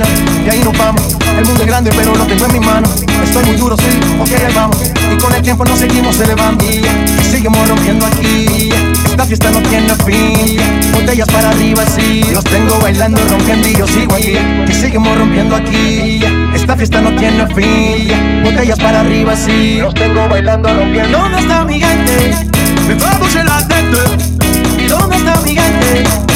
Y ahí nos vamos. El mundo es grande, pero lo tengo en mis manos. Estoy muy duro, sí, ok, ahí vamos. Y con el tiempo nos seguimos elevando. Y seguimos rompiendo aquí. Esta fiesta no tiene fin. Botellas para arriba, sí. Los tengo bailando, rompiendo y yo sigo aquí. Y seguimos rompiendo aquí. Esta fiesta no tiene fin. Botellas para arriba, sí. Los tengo bailando, rompiendo. ¿Dónde está mi gente? Me fais bouger la. ¿Y dónde está mi gente?